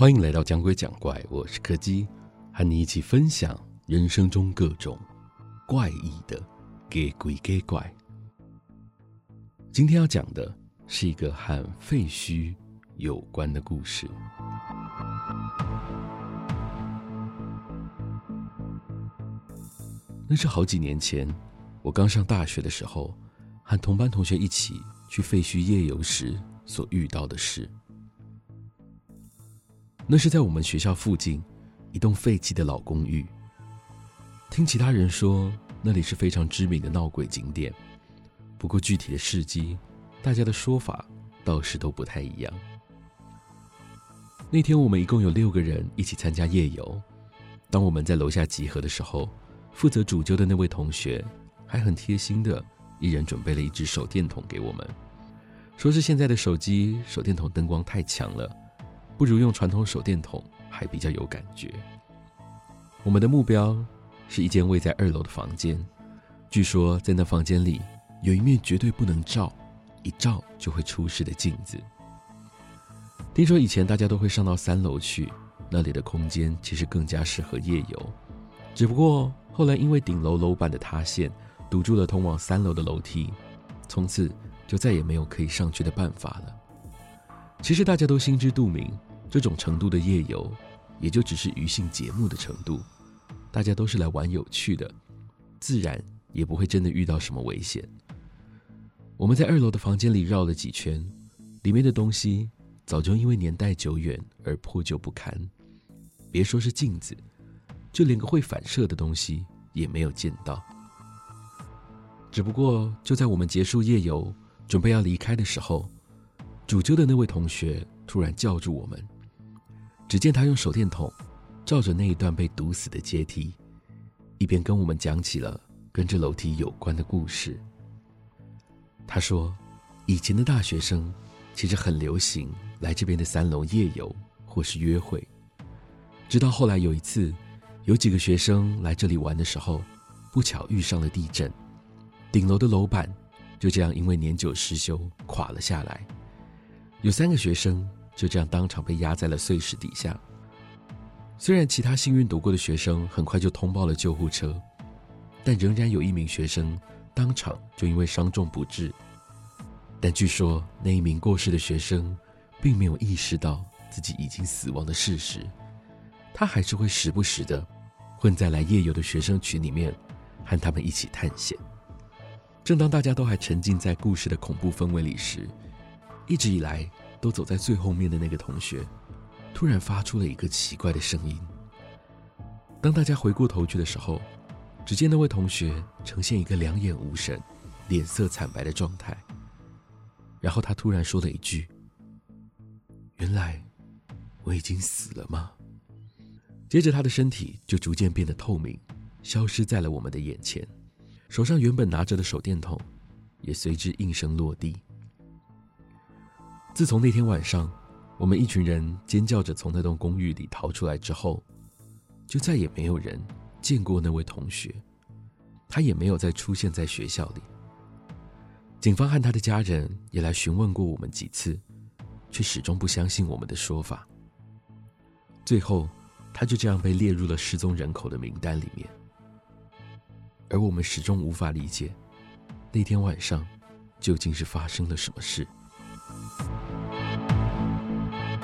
欢迎来到讲鬼讲怪，我是柯基，和你一起分享人生中各种怪异的给鬼给怪。今天要讲的是一个和废墟有关的故事。那是好几年前，我刚上大学的时候，和同班同学一起去废墟夜游时所遇到的事。那是在我们学校附近一栋废弃的老公寓。听其他人说，那里是非常知名的闹鬼景点。不过具体的事迹，大家的说法倒是都不太一样。那天我们一共有六个人一起参加夜游。当我们在楼下集合的时候，负责主揪的那位同学还很贴心的，一人准备了一只手电筒给我们，说是现在的手机手电筒灯光太强了。不如用传统手电筒，还比较有感觉。我们的目标是一间位在二楼的房间，据说在那房间里有一面绝对不能照，一照就会出事的镜子。听说以前大家都会上到三楼去，那里的空间其实更加适合夜游。只不过后来因为顶楼楼板的塌陷，堵住了通往三楼的楼梯，从此就再也没有可以上去的办法了。其实大家都心知肚明。这种程度的夜游，也就只是余兴节目的程度，大家都是来玩有趣的，自然也不会真的遇到什么危险。我们在二楼的房间里绕了几圈，里面的东西早就因为年代久远而破旧不堪，别说是镜子，就连个会反射的东西也没有见到。只不过就在我们结束夜游，准备要离开的时候，主揪的那位同学突然叫住我们。只见他用手电筒照着那一段被堵死的阶梯，一边跟我们讲起了跟这楼梯有关的故事。他说，以前的大学生其实很流行来这边的三楼夜游或是约会。直到后来有一次，有几个学生来这里玩的时候，不巧遇上了地震，顶楼的楼板就这样因为年久失修垮了下来。有三个学生。就这样当场被压在了碎石底下。虽然其他幸运躲过的学生很快就通报了救护车，但仍然有一名学生当场就因为伤重不治。但据说那一名过世的学生并没有意识到自己已经死亡的事实，他还是会时不时的混在来夜游的学生群里面，和他们一起探险。正当大家都还沉浸在故事的恐怖氛围里时，一直以来。都走在最后面的那个同学，突然发出了一个奇怪的声音。当大家回过头去的时候，只见那位同学呈现一个两眼无神、脸色惨白的状态。然后他突然说了一句：“原来我已经死了吗？”接着他的身体就逐渐变得透明，消失在了我们的眼前，手上原本拿着的手电筒也随之应声落地。自从那天晚上，我们一群人尖叫着从那栋公寓里逃出来之后，就再也没有人见过那位同学，他也没有再出现在学校里。警方和他的家人也来询问过我们几次，却始终不相信我们的说法。最后，他就这样被列入了失踪人口的名单里面。而我们始终无法理解，那天晚上究竟是发生了什么事。